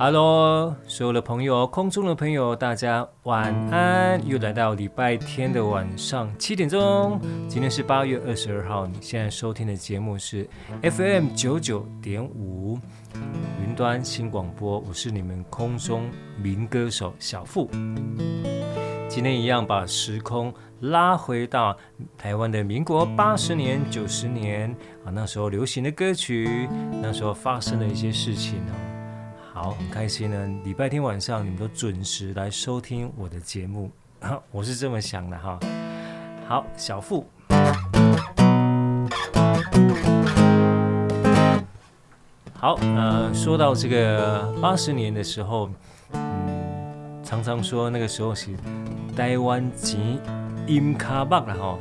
哈喽，所有的朋友，空中的朋友，大家晚安！又来到礼拜天的晚上七点钟，今天是八月二十二号。你现在收听的节目是 FM 九九点五云端新广播，我是你们空中民歌手小富。今天一样把时空拉回到台湾的民国八十年、九十年啊，那时候流行的歌曲，那时候发生的一些事情呢。好，很开心呢。礼拜天晚上你们都准时来收听我的节目，我是这么想的哈。好，小富。好，呃，说到这个八十年的时候，嗯，常常说那个时候是台湾钱淹脚目了哈，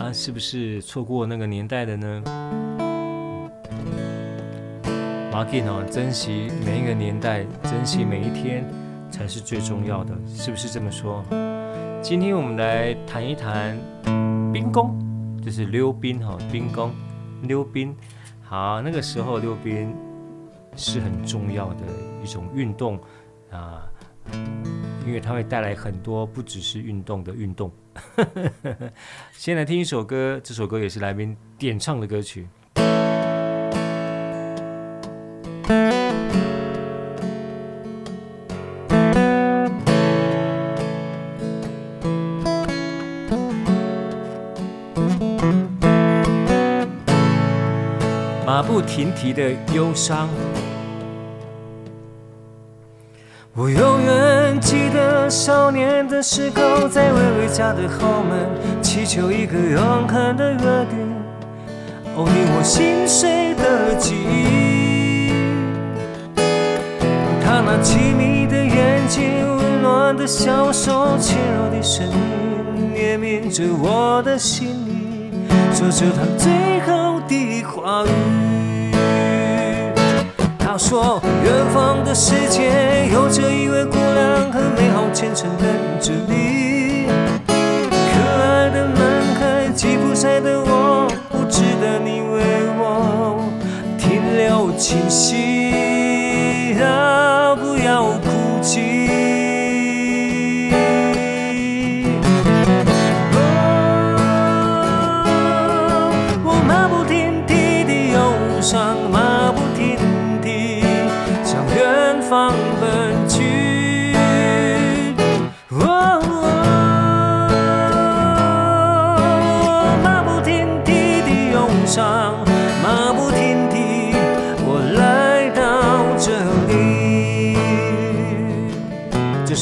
啊，是不是错过那个年代的呢？马吉哦，珍惜每一个年代，珍惜每一天才是最重要的，是不是这么说？今天我们来谈一谈冰宫，就是溜冰哈，冰宫溜冰。好，那个时候溜冰是很重要的一种运动啊，因为它会带来很多不只是运动的运动。先来听一首歌，这首歌也是来宾点唱的歌曲。不停蹄的忧伤，我永远记得少年的时候，在微微家的后门，祈求一个永恒的约定，哦，你我心碎的记忆。他那凄迷的眼睛，温暖的小手，轻柔的声音，念铭着我的心里，说着他最后的话语。他说：“远方的世界有着一位姑娘，和美好前程等着你。可爱的男孩，吉普赛的我，不值得你为我停留清晰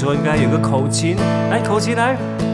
说应该有个口琴，来口琴来。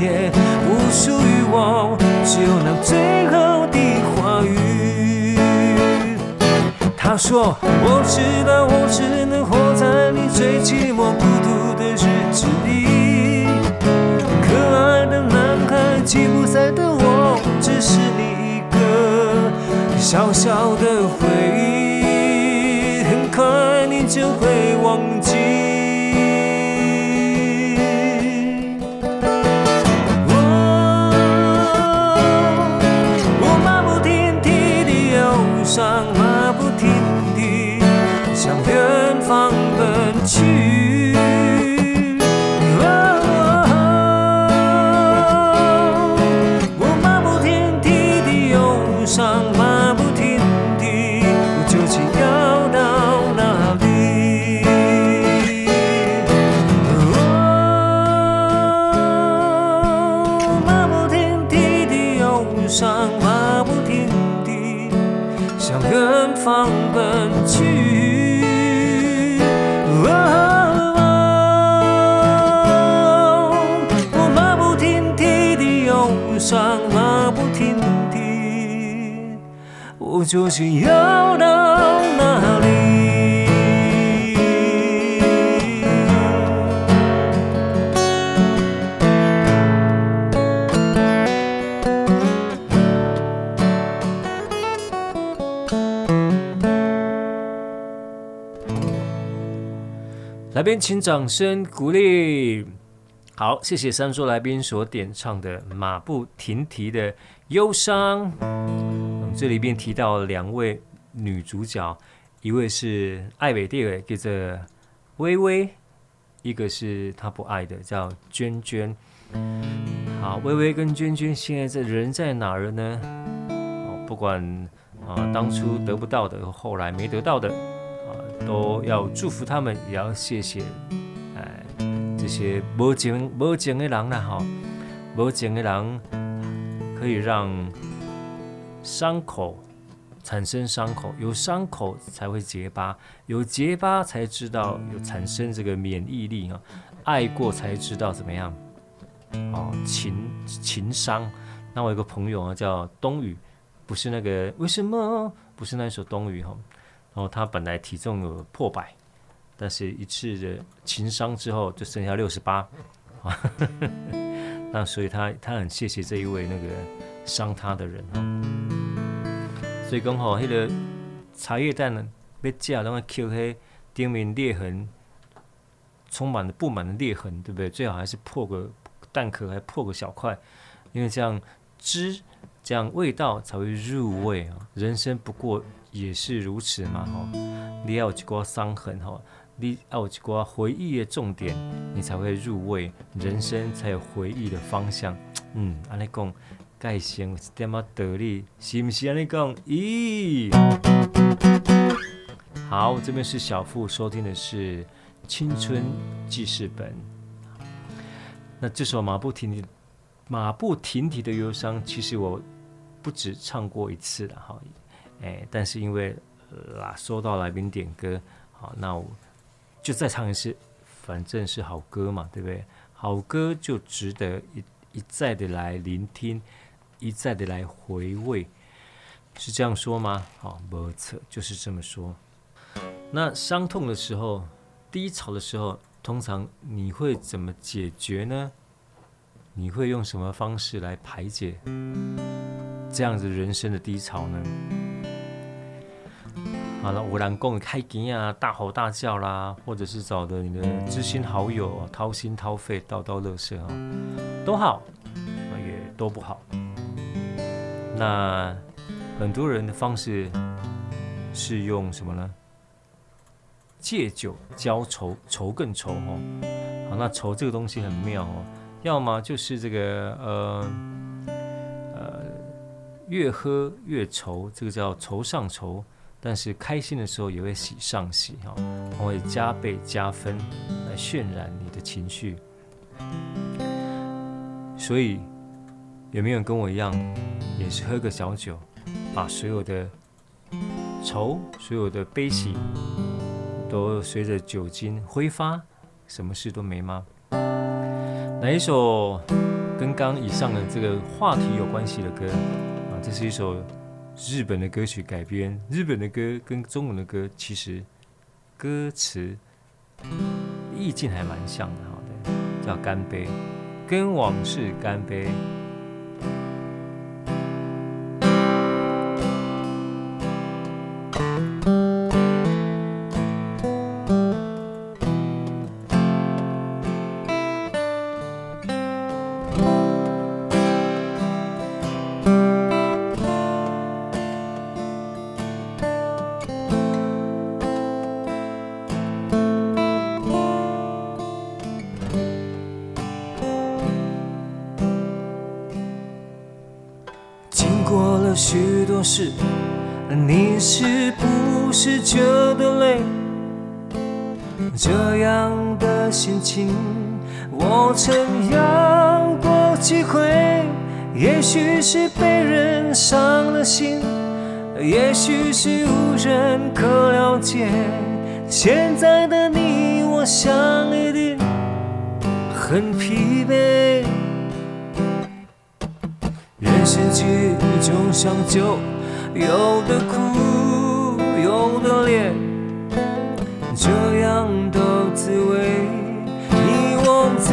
也不属于我，只有那最后的话语。他说：“我知道，我只能活在你最寂寞孤独的日子里。可爱的男孩，吉普赛的我，只是你一个小小的回忆，很快你就会忘究竟要到哪里？来宾，请掌声鼓励。好，谢谢三叔来宾所点唱的《马不停蹄的忧伤》。这里边提到两位女主角，一位是艾美蒂尔，叫做薇薇；一个是她不爱的，叫娟娟。好，薇薇跟娟娟现在在人在哪儿呢？哦，不管啊，当初得不到的，后来没得到的，啊，都要祝福他们，也要谢谢哎这些无情无情的人呐，哈，无情的人可以让。伤口产生伤口，有伤口才会结疤，有结疤才知道有产生这个免疫力啊。爱过才知道怎么样哦，情情伤。那我有个朋友啊，叫冬雨，不是那个为什么不是那首冬雨哈。然后他本来体重有破百，但是一次的情伤之后就剩下六十八。那所以他他很谢谢这一位那个伤他的人啊。所以讲吼，迄个茶叶蛋呢，要食，拢要捡迄顶面裂痕，充满了布满的裂痕，对不对？最好还是破个蛋壳，还破个小块，因为这样汁，这样味道才会入味啊。人生不过也是如此嘛，吼。你要有一挂伤痕，吼，你要有一挂回忆的重点，你才会入味，人生才有回忆的方向。嗯，安尼讲。盖先一点仔道理，是不是安尼讲？咦，好，这边是小富收听的是《青春记事本》。那这首马不停蹄、马不停蹄的忧伤，其实我不止唱过一次了哈。哎，但是因为啦，收到来宾点歌，好，那我就再唱一次，反正是好歌嘛，对不对？好歌就值得一一再的来聆听。一再的来回味，是这样说吗？好，没错，就是这么说。那伤痛的时候，低潮的时候，通常你会怎么解决呢？你会用什么方式来排解这样子人生的低潮呢？好了，我人讲开机啊，大吼大叫啦，或者是找的你的知心好友掏心掏肺叨叨乐色啊，都好，也都不好。那很多人的方式是用什么呢？借酒浇愁，愁更愁哦。好，那愁这个东西很妙哦，要么就是这个呃呃越喝越愁，这个叫愁上愁。但是开心的时候也会喜上喜哈，它会加倍加分来渲染你的情绪。所以。有没有跟我一样，也是喝个小酒，把所有的愁、所有的悲喜，都随着酒精挥发，什么事都没吗？哪一首跟刚刚以上的这个话题有关系的歌啊，这是一首日本的歌曲改编。日本的歌跟中文的歌其实歌词意境还蛮像的，好的，叫《干杯》，跟往事干杯。许多事，你是不是觉得累？这样的心情，我曾有过几回。也许是被人伤了心，也许是无人可了解。现在的你，我想一定很疲惫。人生剧就像酒，有的苦，有的烈，这样的滋味，你我早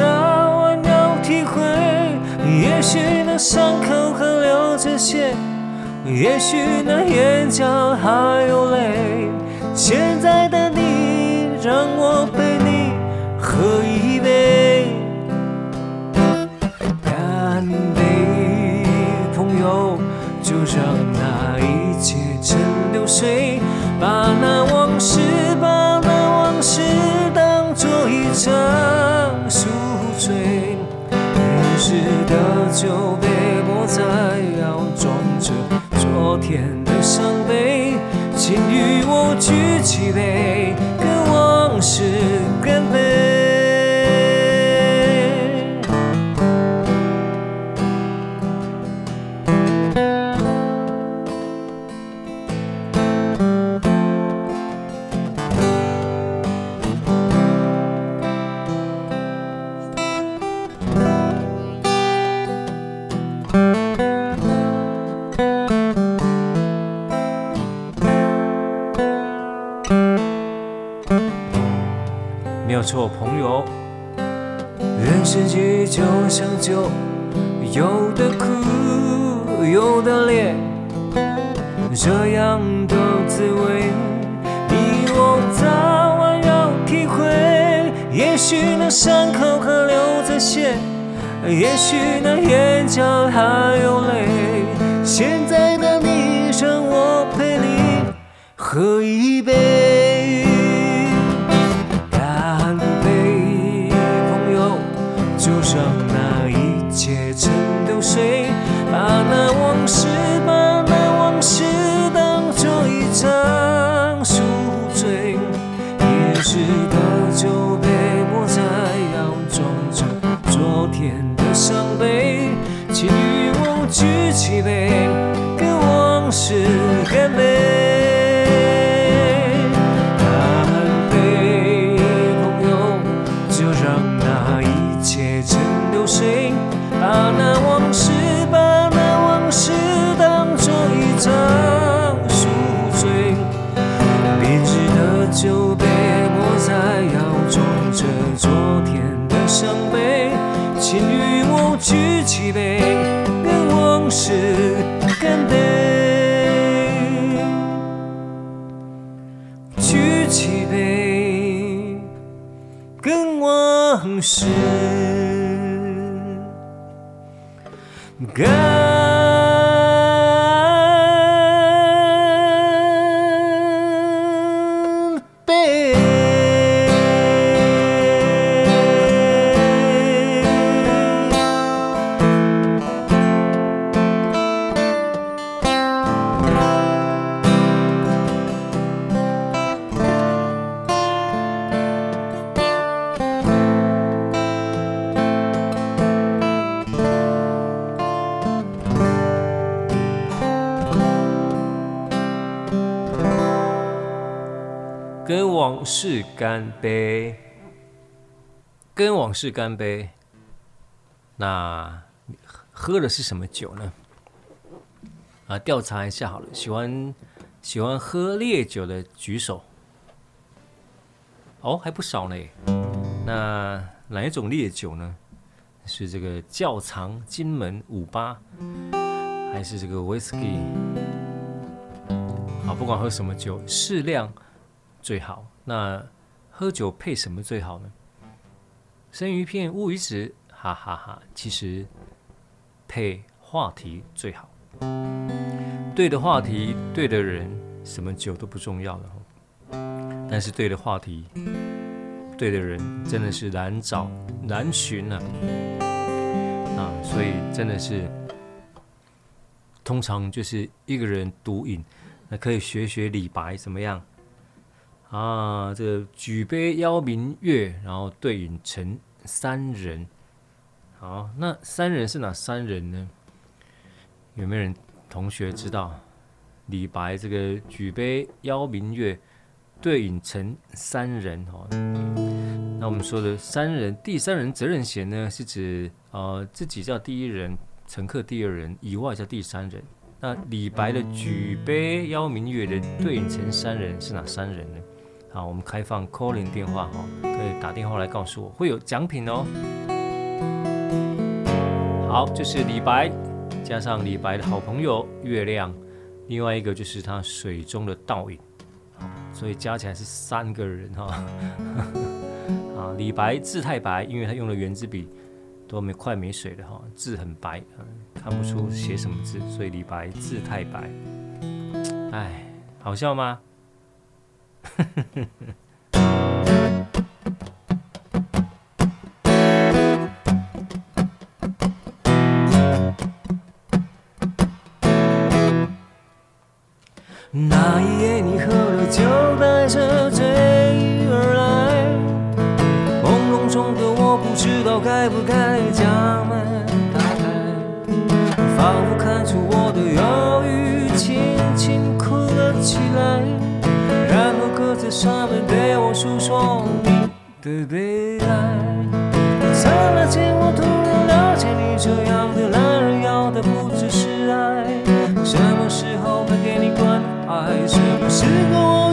晚要体会。也许那伤口还流着血，也许那眼角还有泪。现在的你，让我把那往事，把那往事当作一场宿醉。于是的酒杯莫再要装着昨天的伤悲，请与我举起杯，做朋友，人生剧就像酒，有的苦，有的烈，这样的滋味，你我早晚要体会。也许那伤口还流着血，也许那眼角还有泪。现在的你，让我陪你喝一杯。举起干杯，跟往事干杯。那喝的是什么酒呢？啊，调查一下好了，喜欢喜欢喝烈酒的举手。哦，还不少呢。那哪一种烈酒呢？是这个窖藏、金门、五八，还是这个 whisky？好，不管喝什么酒，适量最好。那喝酒配什么最好呢？生鱼片、乌鱼子，哈哈哈。其实配话题最好。对的话题，对的人，什么酒都不重要了。但是对的话题，对的人，真的是难找难寻啊！啊，所以真的是，通常就是一个人独饮，那可以学学李白怎么样？啊，这个举杯邀明月，然后对影成三人。好，那三人是哪三人呢？有没有人同学知道？李白这个举杯邀明月。对影成三人哦，那我们说的三人，第三人责任险呢，是指呃自己叫第一人，乘客第二人以外叫第三人。那李白的举杯邀明月的对影成三人是哪三人呢？好，我们开放 calling 电话哈，可以打电话来告诉我，会有奖品哦。好，就是李白加上李白的好朋友月亮，另外一个就是他水中的倒影。所以加起来是三个人哈，啊，李白字太白，因为他用了圆珠笔，都没快没水了哈，字很白，看不出写什么字，所以李白字太白。哎，好笑吗？那一夜你喝了酒，带着醉意而来，朦胧中的我不知道该不该上面对我诉说你的悲哀。刹那间我突然了解，你这样的男人要的不只是爱，什么时候能给你关怀？什么时候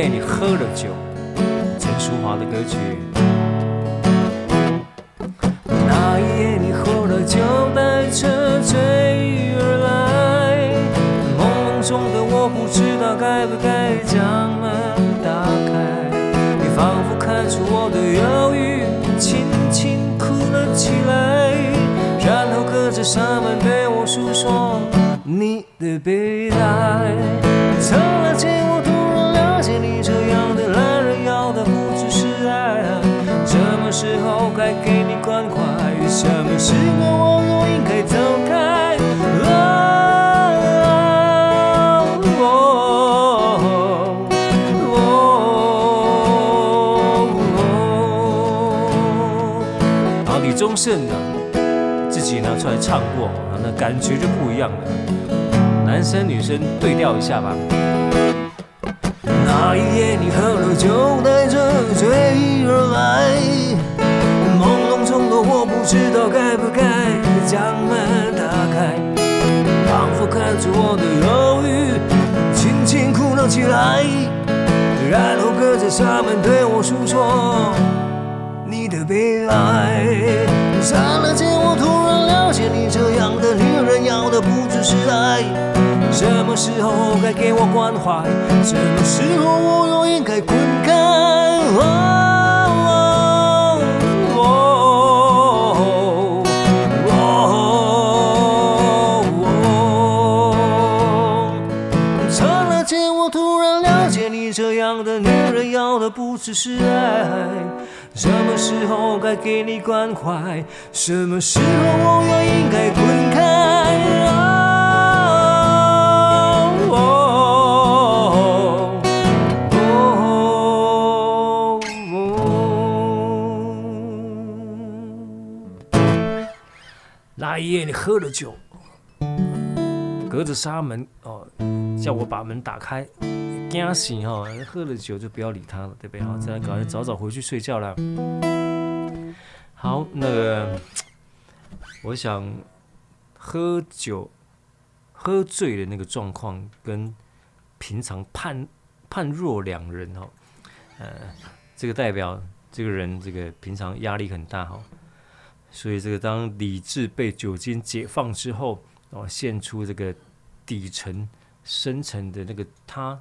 夜你喝了酒，陈淑樺的歌曲。那一夜你喝了酒带着醉意而来，朦胧中的我不知道该不该将门打开。你仿佛看出我的忧郁，轻轻哭了起来，然后隔着纱门对我诉说你的悲哀。刹那给你关怀？什么时候我又应该走开？啊，李宗盛的自己拿出来唱过，那感觉就不一样了。男生女生对调一下吧。那一夜你喝了酒，带仿佛看出我的忧郁，轻轻哭了起来，然后隔着纱门对我诉说你的悲哀。刹那间，我突然了解，你这样的女人要的不只是爱，什么时候该给我关怀，什么时候我又应该滚开。给你这样的女人要的不只是爱。什么时候该给你关怀？什么时候我也应该滚开？那一夜你喝了酒隔着纱门哦叫我把门打开。惊醒哈，喝了酒就不要理他了，对不对？好，这样赶快早早回去睡觉了。好，那个，我想喝酒喝醉的那个状况，跟平常判判若两人哈，呃，这个代表这个人这个平常压力很大哈。所以，这个当理智被酒精解放之后，哦，现出这个底层深层的那个他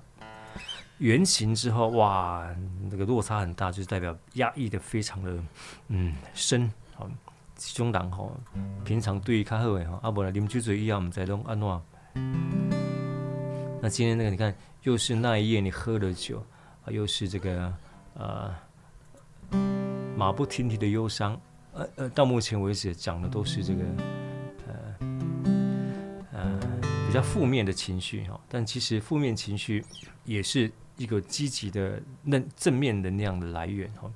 原型之后，哇，那个落差很大，就是代表压抑的非常的嗯深，好，胸膛吼，平常对于较好诶吼，啊，无来啉酒醉以后，唔知拢安怎。那今天那个，你看，又是那一夜你喝了酒，啊，又是这个呃马不停蹄的忧伤。呃呃，到目前为止讲的都是这个呃呃比较负面的情绪哈，但其实负面情绪也是一个积极的能正面能量的来源哈，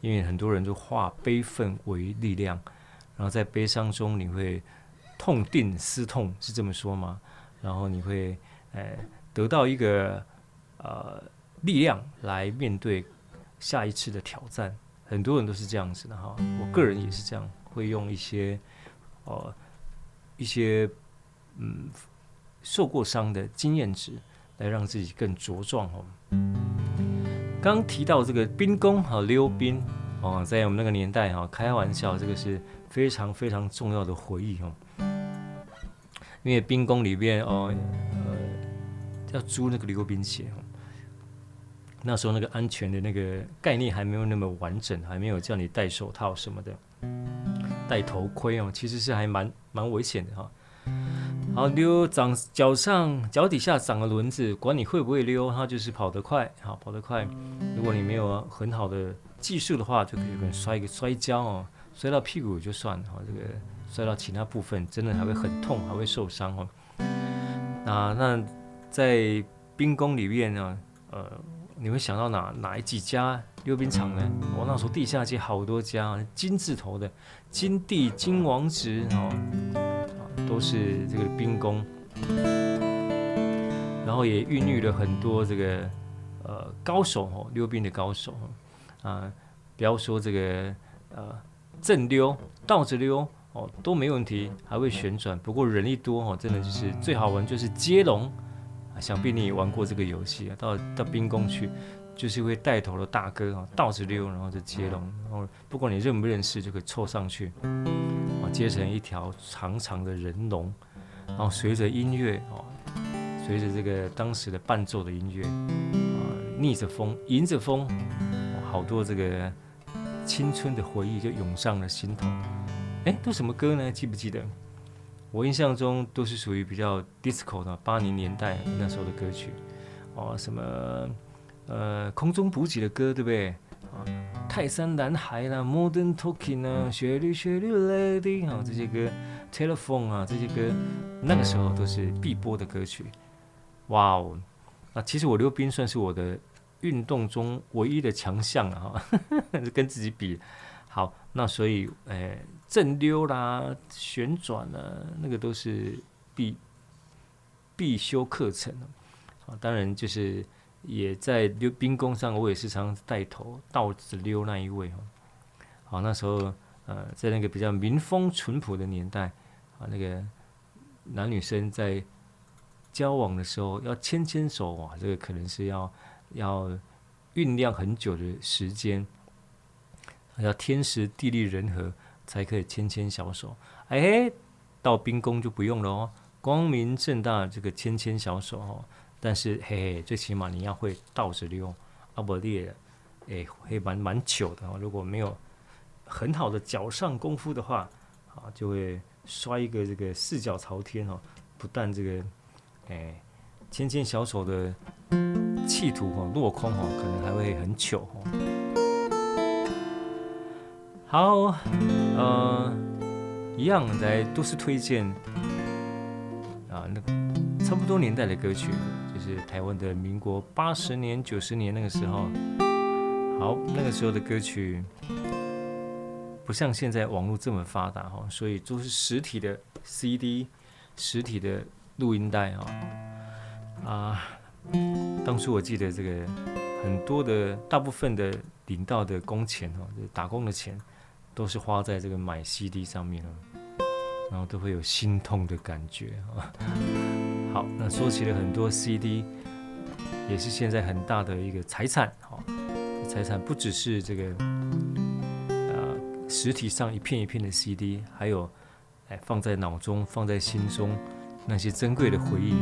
因为很多人都化悲愤为力量，然后在悲伤中你会痛定思痛，是这么说吗？然后你会呃得到一个呃力量来面对下一次的挑战。很多人都是这样子的哈，我个人也是这样，会用一些，呃，一些嗯受过伤的经验值来让自己更茁壮哦。刚提到这个冰宫哈溜冰哦，在我们那个年代哈，开玩笑，这个是非常非常重要的回忆哦。因为冰宫里边哦，呃，要租那个溜冰鞋。那时候那个安全的那个概念还没有那么完整，还没有叫你戴手套什么的，戴头盔哦，其实是还蛮蛮危险的哈。好，溜长脚上脚底下长个轮子，管你会不会溜，它就是跑得快，好跑得快。如果你没有很好的技术的话，就可以可能摔一个摔跤哦，摔到屁股就算了哈，这个摔到其他部分真的还会很痛，还会受伤哦。啊，那在冰宫里面呢，呃。你会想到哪哪几家溜冰场呢？我那时候地下街好多家，金字头的金地、金王子哦，都是这个兵工，然后也孕育了很多这个呃高手哦，溜冰的高手啊，不要说这个呃正溜、倒着溜哦都没问题，还会旋转。不过人一多哦，真的就是最好玩就是接龙。想必你也玩过这个游戏啊，到到冰宫去，就是会带头的大哥啊，倒着溜，然后就接龙，然后不管你认不认识，就可以凑上去，啊，接成一条长长的人龙，然后随着音乐啊，随着这个当时的伴奏的音乐啊，逆着风，迎着风，好多这个青春的回忆就涌上了心头。哎，都什么歌呢？记不记得？我印象中都是属于比较 disco 的八零年代那时候的歌曲，哦，什么呃空中补给的歌，对不对？啊，泰山男孩啦，Modern Talking 啊，雪绿雪绿 Lady 啊，这些歌，Telephone 啊，这些歌，那个时候都是必播的歌曲。哇哦，那，其实我溜冰算是我的运动中唯一的强项了哈，跟自己比。好，那所以，哎。正溜啦，旋转啦，那个都是必必修课程啊。当然就是也在溜冰宫上，我也是常带头倒着溜那一位哈。好，那时候呃，在那个比较民风淳朴的年代啊，那个男女生在交往的时候要牵牵手哇，这个可能是要要酝酿很久的时间，要天时地利人和。才可以牵牵小手，哎，到冰宫就不用了哦，光明正大这个牵牵小手哦。但是嘿嘿，最起码你要会倒着溜，阿伯列，哎，会蛮蛮糗的哦。如果没有很好的脚上功夫的话，啊，就会摔一个这个四脚朝天哦。不但这个，哎，牵牵小手的企图哦落空哦，可能还会很糗哦。好，呃，一样来都是推荐啊，那差不多年代的歌曲，是台湾的民国八十年、九十年那个时候。好，那个时候的歌曲，不像现在网络这么发达哈，所以都是实体的 CD、实体的录音带啊啊！当初我记得这个很多的大部分的领到的工钱哦，就打工的钱都是花在这个买 CD 上面哦，然后都会有心痛的感觉啊。好，那说起了很多 CD，也是现在很大的一个财产哈，财产不只是这个。啊实体上一片一片的 CD，还有，哎，放在脑中、放在心中那些珍贵的回忆。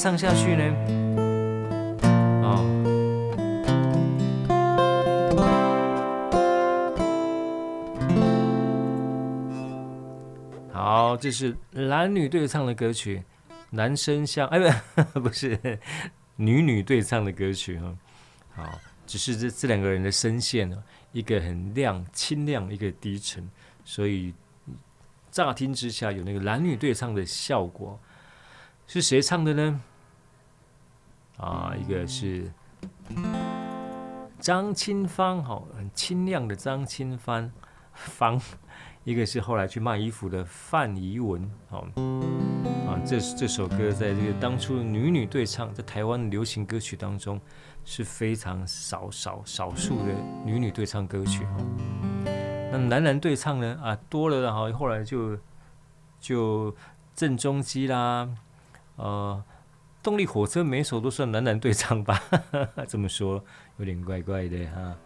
唱下去呢。哦，好，这是男女对唱的歌曲，男生像哎不不是女女对唱的歌曲哈。好，只是这这两个人的声线呢，一个很亮清亮，一个低沉，所以乍听之下有那个男女对唱的效果。是谁唱的呢？啊，一个是张清芳，好，很清亮的张清芳，芳；一个是后来去卖衣服的范怡文，好，啊，这这首歌在这个当初女女对唱，在台湾流行歌曲当中是非常少少少数的女女对唱歌曲。那男男对唱呢？啊，多了哈，后来就就郑中基啦，呃，动力火车每首都算男男对唱吧？这么说有点怪怪的哈。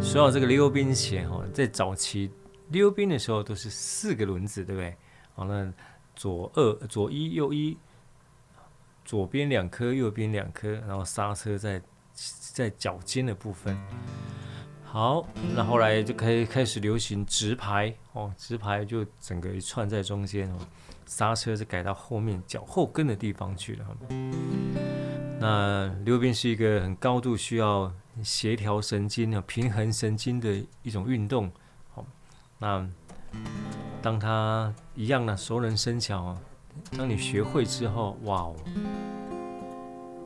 说到这个溜冰鞋哈，在早期溜冰的时候都是四个轮子，对不对？好，那左二左一右一，左边两颗，右边两颗，然后刹车在在脚尖的部分。好，那后来就开开始流行直排哦，直排就整个一串在中间哦，刹车是改到后面脚后跟的地方去了。那溜冰是一个很高度需要。协调神经啊，平衡神经的一种运动。好，那当他一样呢，熟能生巧啊。当你学会之后，哇哦，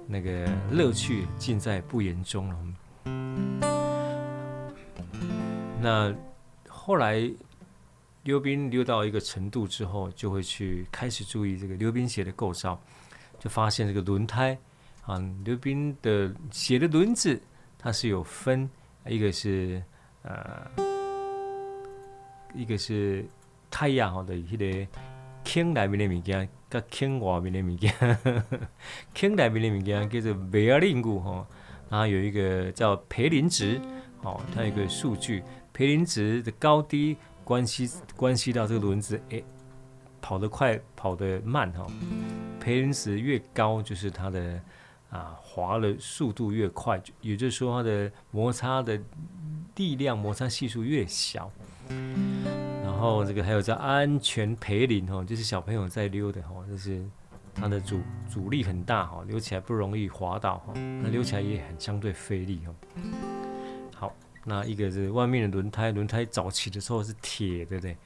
那个乐趣尽在不言中了。那后来溜冰溜到一个程度之后，就会去开始注意这个溜冰鞋的构造，就发现这个轮胎啊，溜冰的鞋的轮子。它是有分，一个是呃，一个是太阳好的一个坑里面的物件，跟坑外面的物件，坑里面的物件叫做贝尔林固哈，然后有一个叫培林值，哦，它有一个数据，培林值的高低关系关系到这个轮子，哎，跑得快跑得慢哈，培林值越高就是它的。啊，滑的速度越快，也就是说它的摩擦的力量、摩擦系数越小。然后这个还有叫安全培林哦，就是小朋友在溜的哦，就是它的阻阻力很大哈，溜起来不容易滑倒哈，那溜起来也很相对费力哦。那一个是外面的轮胎，轮胎早期的时候是铁，对不对？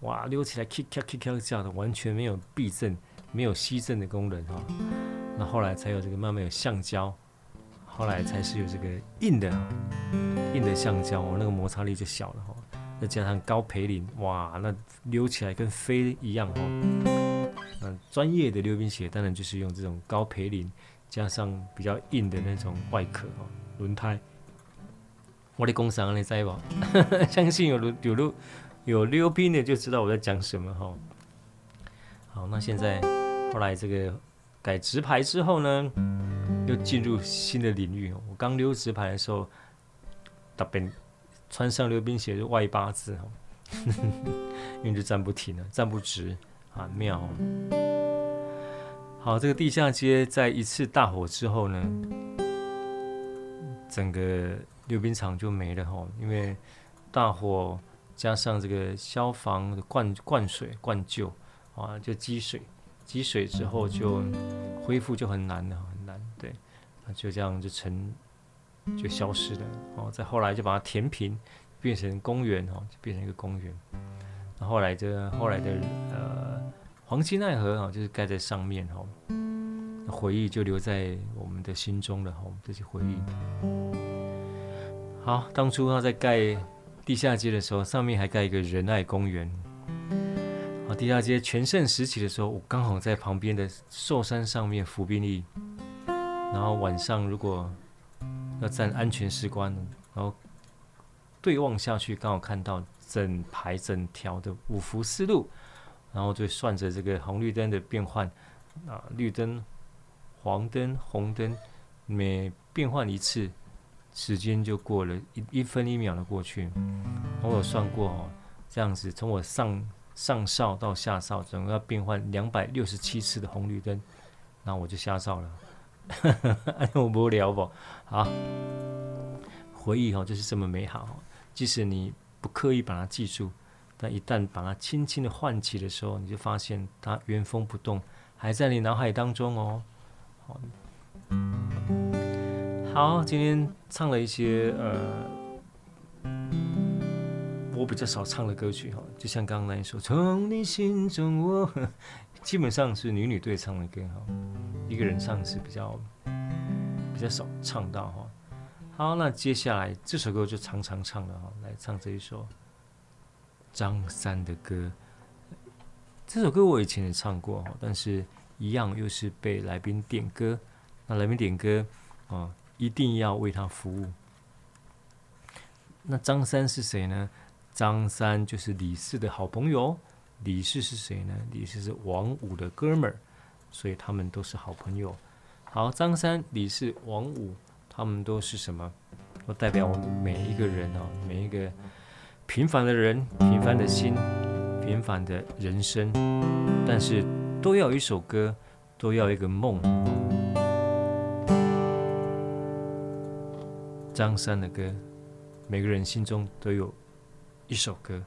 哇，溜起来咔咔咔咔这样的，完全没有避震、没有吸震的功能哈。那后来才有这个慢慢有橡胶，后来才是有这个硬的硬的橡胶，哦那个摩擦力就小了哈。再加上高培林，哇，那溜起来跟飞一样哦。嗯，专业的溜冰鞋当然就是用这种高培林，加上比较硬的那种外壳哦，轮胎。我的工商你在吧？相信有有溜有溜冰的就知道我在讲什么哈。好，那现在后来这个。改直排之后呢，又进入新的领域。我刚溜直排的时候，特别穿上溜冰鞋就外八字哦，因为就站不停了，站不直啊，妙。好，这个地下街在一次大火之后呢，整个溜冰场就没了哈，因为大火加上这个消防的灌灌水灌救啊，就积水。积水之后就恢复就很难了，很难。对，那就这样就成就消失了。哦，再后来就把它填平，变成公园哦，就变成一个公园。那后来这后来的呃黄金奈河啊，就是盖在上面哦，回忆就留在我们的心中了哦，这些回忆。好，当初他在盖地下街的时候，上面还盖一个仁爱公园。啊，地下街全盛时期的时候，我刚好在旁边的寿山上面服兵役，然后晚上如果要站安全士官，然后对望下去，刚好看到整排整条的五福四路，然后就算着这个红绿灯的变换，啊，绿灯、黄灯、红灯，每变换一次，时间就过了一一分一秒的过去。我有算过哦，这样子从我上。上哨到下哨，总共要变换两百六十七次的红绿灯，那我就下哨了。我无聊不？好，回忆哦就是这么美好。即使你不刻意把它记住，但一旦把它轻轻的唤起的时候，你就发现它原封不动，还在你脑海当中哦。好，今天唱了一些呃。我比较少唱的歌曲哈，就像刚刚那一首《从你心中我》，基本上是女女对唱的歌哈，一个人唱是比较比较少唱到哈。好，那接下来这首歌就常常唱了哈，来唱这一首张三的歌。这首歌我以前也唱过哈，但是一样又是被来宾点歌。那来宾点歌啊，一定要为他服务。那张三是谁呢？张三就是李四的好朋友。李四是谁呢？李四是王五的哥们儿，所以他们都是好朋友。好，张三、李四、王五，他们都是什么？都代表我们每一个人哦，每一个平凡的人，平凡的心。平凡的人生，但是都要一首歌，都要一个梦。张三的歌，每个人心中都有一首歌。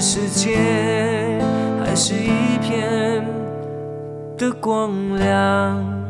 世界还是一片的光亮。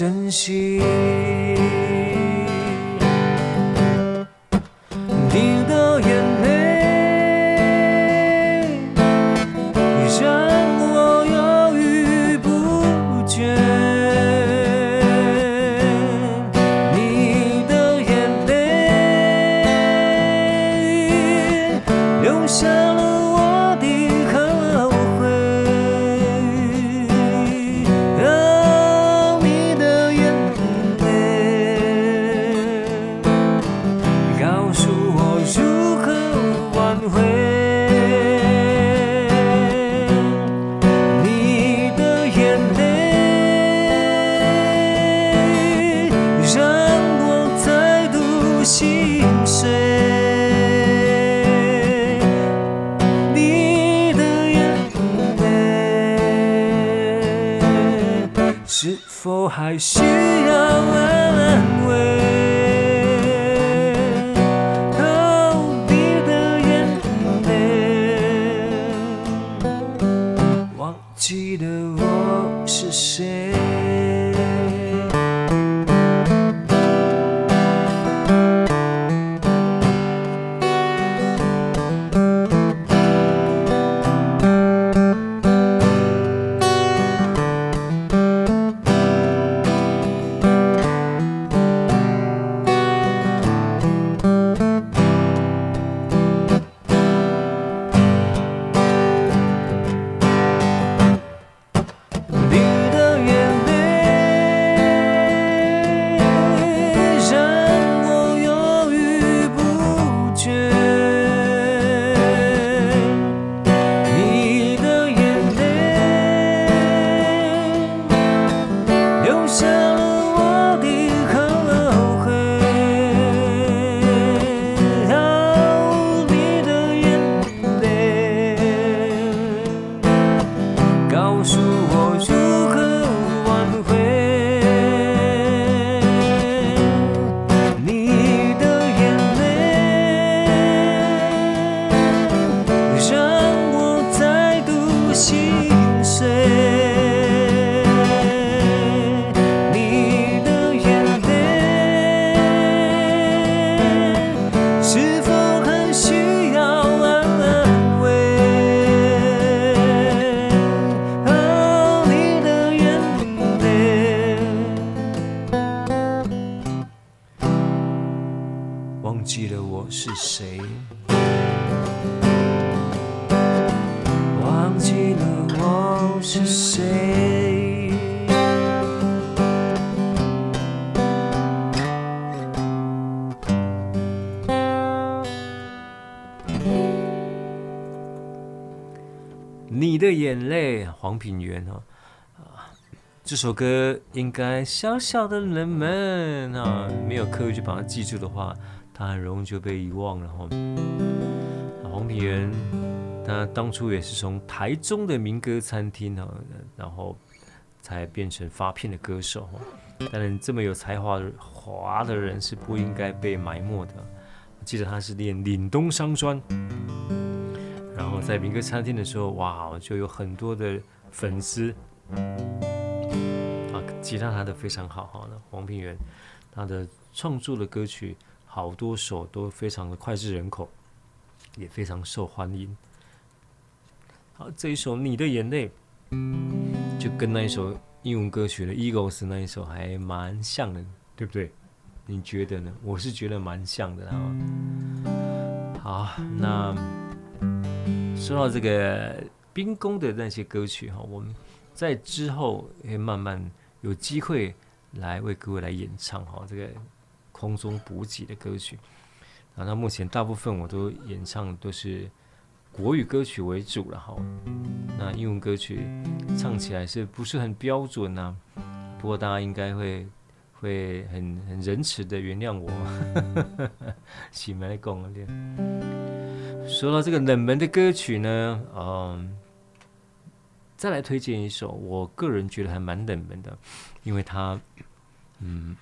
珍惜。这首歌应该小小的人们啊，没有刻意去把它记住的话，它很容易就被遗忘了哈。黄品源他当初也是从台中的民歌餐厅啊，然后才变成发片的歌手哈。当然，这么有才华的华的人是不应该被埋没的。记得他是练岭东商专，然后在民歌餐厅的时候，哇，就有很多的。粉丝，吉他弹的非常好哈。那黄品源他的创作的歌曲好多首都非常的脍炙人口，也非常受欢迎。好，这一首《你的眼泪》就跟那一首英文歌曲的《Eagles》那一首还蛮像的，对不对？你觉得呢？我是觉得蛮像的啊。好，那说到这个冰宫的那些歌曲哈，我们在之后会慢慢有机会来为各位来演唱哈，这个空中补给的歌曲。啊，那目前大部分我都演唱都是国语歌曲为主了哈。那英文歌曲唱起来是不是很标准呢？不过大家应该会。会很很仁慈的原谅我，喜来讲。说到这个冷门的歌曲呢，嗯，再来推荐一首，我个人觉得还蛮冷门的，因为他，嗯，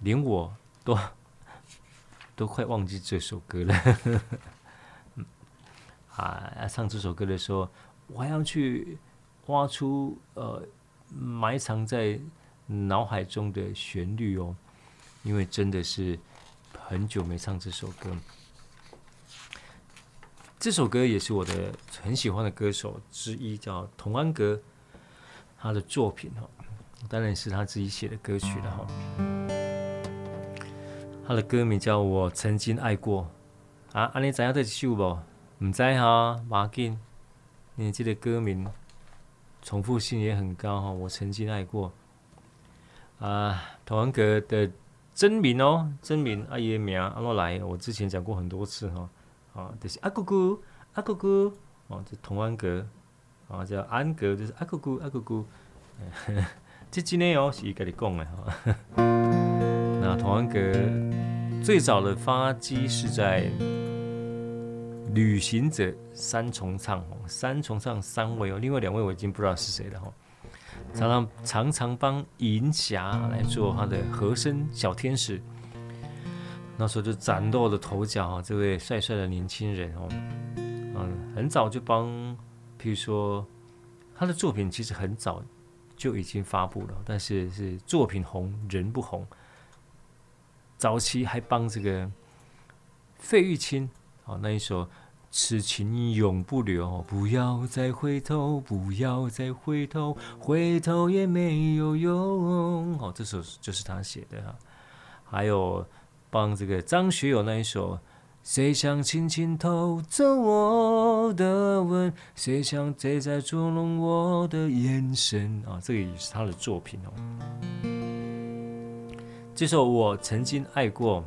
连我都 都快忘记这首歌了。啊，唱这首歌的时候，我还要去挖出呃埋藏在。脑海中的旋律哦，因为真的是很久没唱这首歌。这首歌也是我的很喜欢的歌手之一，叫童安格。他的作品哦，当然是他自己写的歌曲了哈。他的歌名叫我曾经爱过啊，安尼知影这首不？唔知哈，马紧。你记得歌名重复性也很高哈，我曾经爱过。啊，童安格的真名哦，真名阿爷名阿罗来，我之前讲过很多次哈，啊，就是阿姑姑阿姑姑哦，这童安格啊，叫安格就是阿姑姑阿姑姑，这几年哦是伊跟你讲的哈。那童安格最早的发迹是在旅行者三重唱，三重唱三位哦，另外两位我已经不知道是谁了。哈。常常常常帮银霞来做他的和声小天使，那时候就崭露了头角啊！这位帅帅的年轻人哦，嗯，很早就帮，譬如说他的作品其实很早就已经发布了，但是是作品红人不红。早期还帮这个费玉清啊那一首。此情永不留，不要再回头，不要再回头，回头也没有用。哦，这首就是他写的哈。还有帮这个张学友那一首，谁想轻轻偷走我的吻，谁想谁在捉弄我的眼神啊？这个也是他的作品哦。这首我曾经爱过。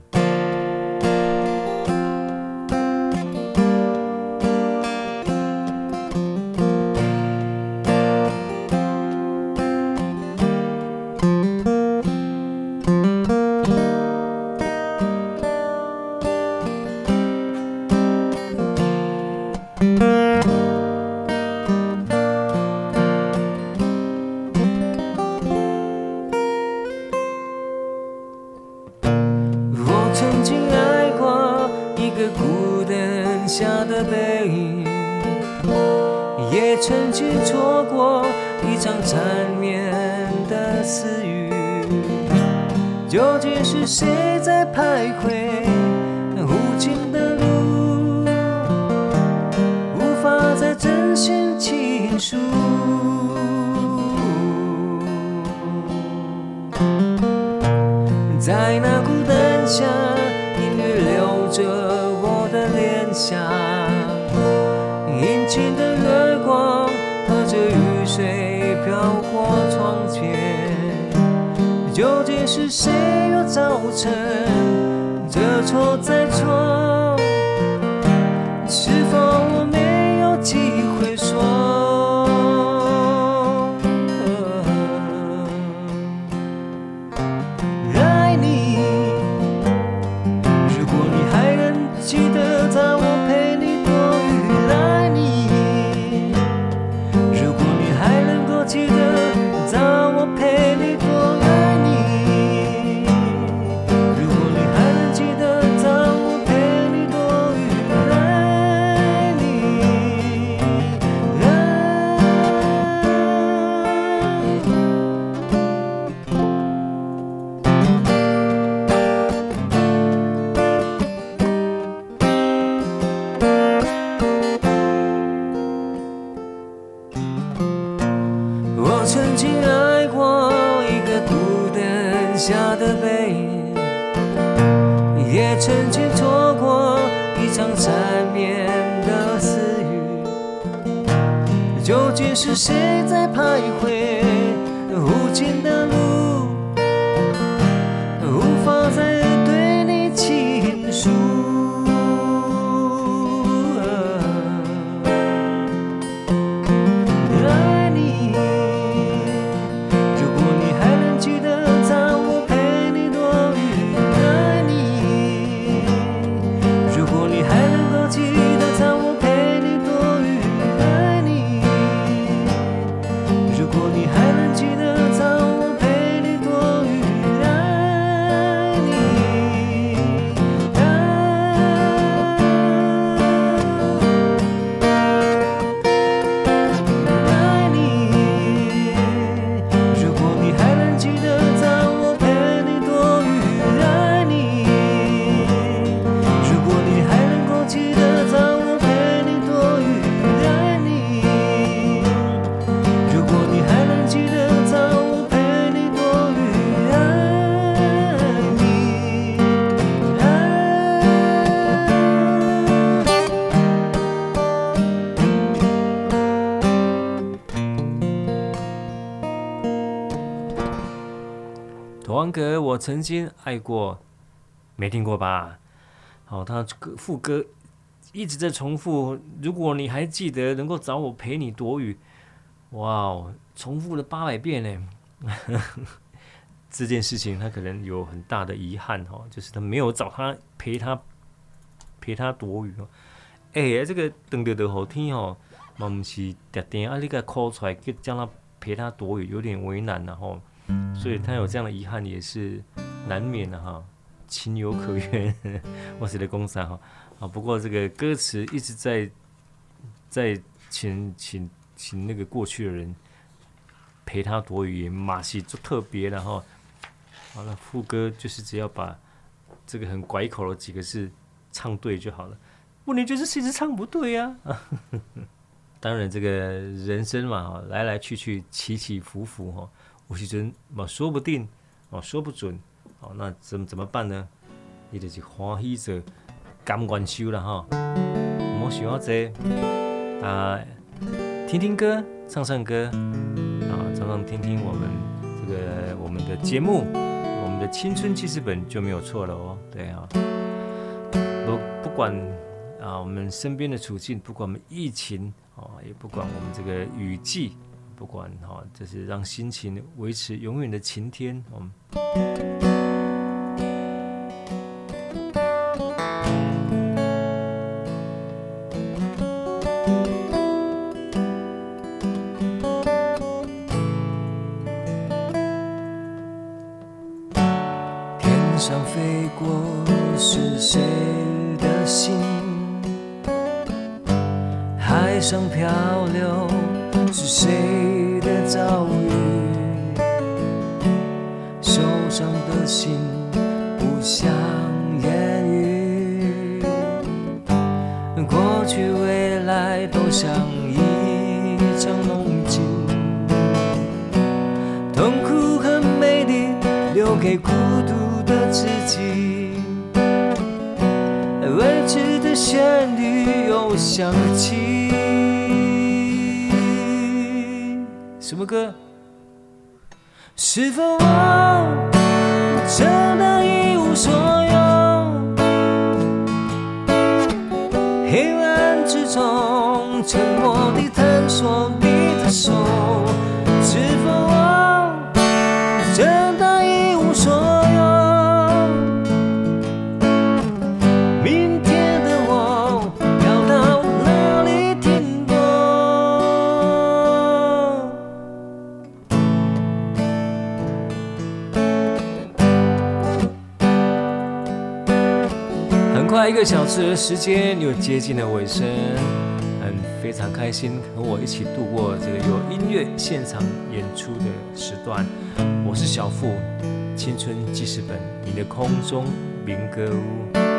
我曾经爱过，没听过吧？好，他歌副歌一直在重复。如果你还记得，能够找我陪你躲雨，哇哦，重复了八百遍呢。这件事情他可能有很大的遗憾哈，就是他没有找他陪他陪他躲雨哦。哎，这个等得的好听哦，嘛不是点点啊，你个 call 出来，叫他陪他躲雨，有点为难然后。所以他有这样的遗憾也是难免的哈，情有可原。我写的公司哈啊，不过这个歌词一直在在请请请那个过去的人陪他躲雨，马戏就特别然后。好了，副歌就是只要把这个很拐口的几个字唱对就好了。问题就是其实唱不对呀。当然，这个人生嘛，来来去去，起起伏伏哈。有时阵嘛，说不定哦，说不准哦，那怎怎么办呢？你就是欢喜着甘愿受了哈，莫想要这啊，听听歌，唱唱歌啊，常常听听我们这个我们的节目，我们的青春记事本就没有错了哦。对啊，不不管啊，我们身边的处境，不管我们疫情啊，也不管我们这个雨季。不管哈，就是让心情维持永远的晴天。嗯，遭遇，受伤的心不想言语，过去未来都像一场梦境，痛苦和美丽留给孤独的自己，未知的旋律又响起。什么歌？是否这时间又接近了尾声，很非常开心和我一起度过这个有音乐现场演出的时段。我是小付，青春记事本，你的空中民歌屋。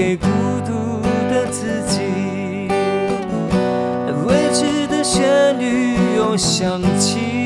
给孤独的自己。未知的旋律又响起。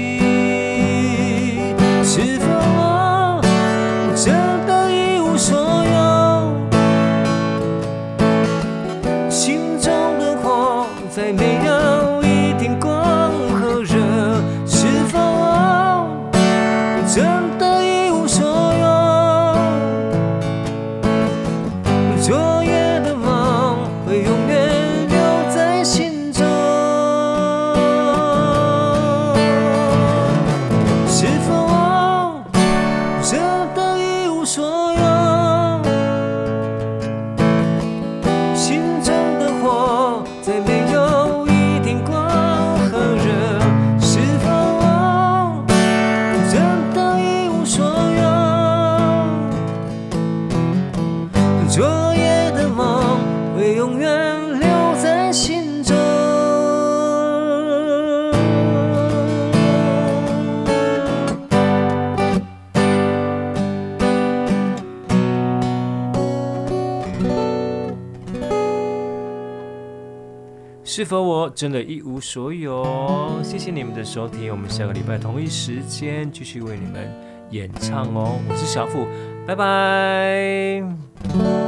是否我真的一无所有？谢谢你们的收听，我们下个礼拜同一时间继续为你们演唱哦。我是小富，拜拜。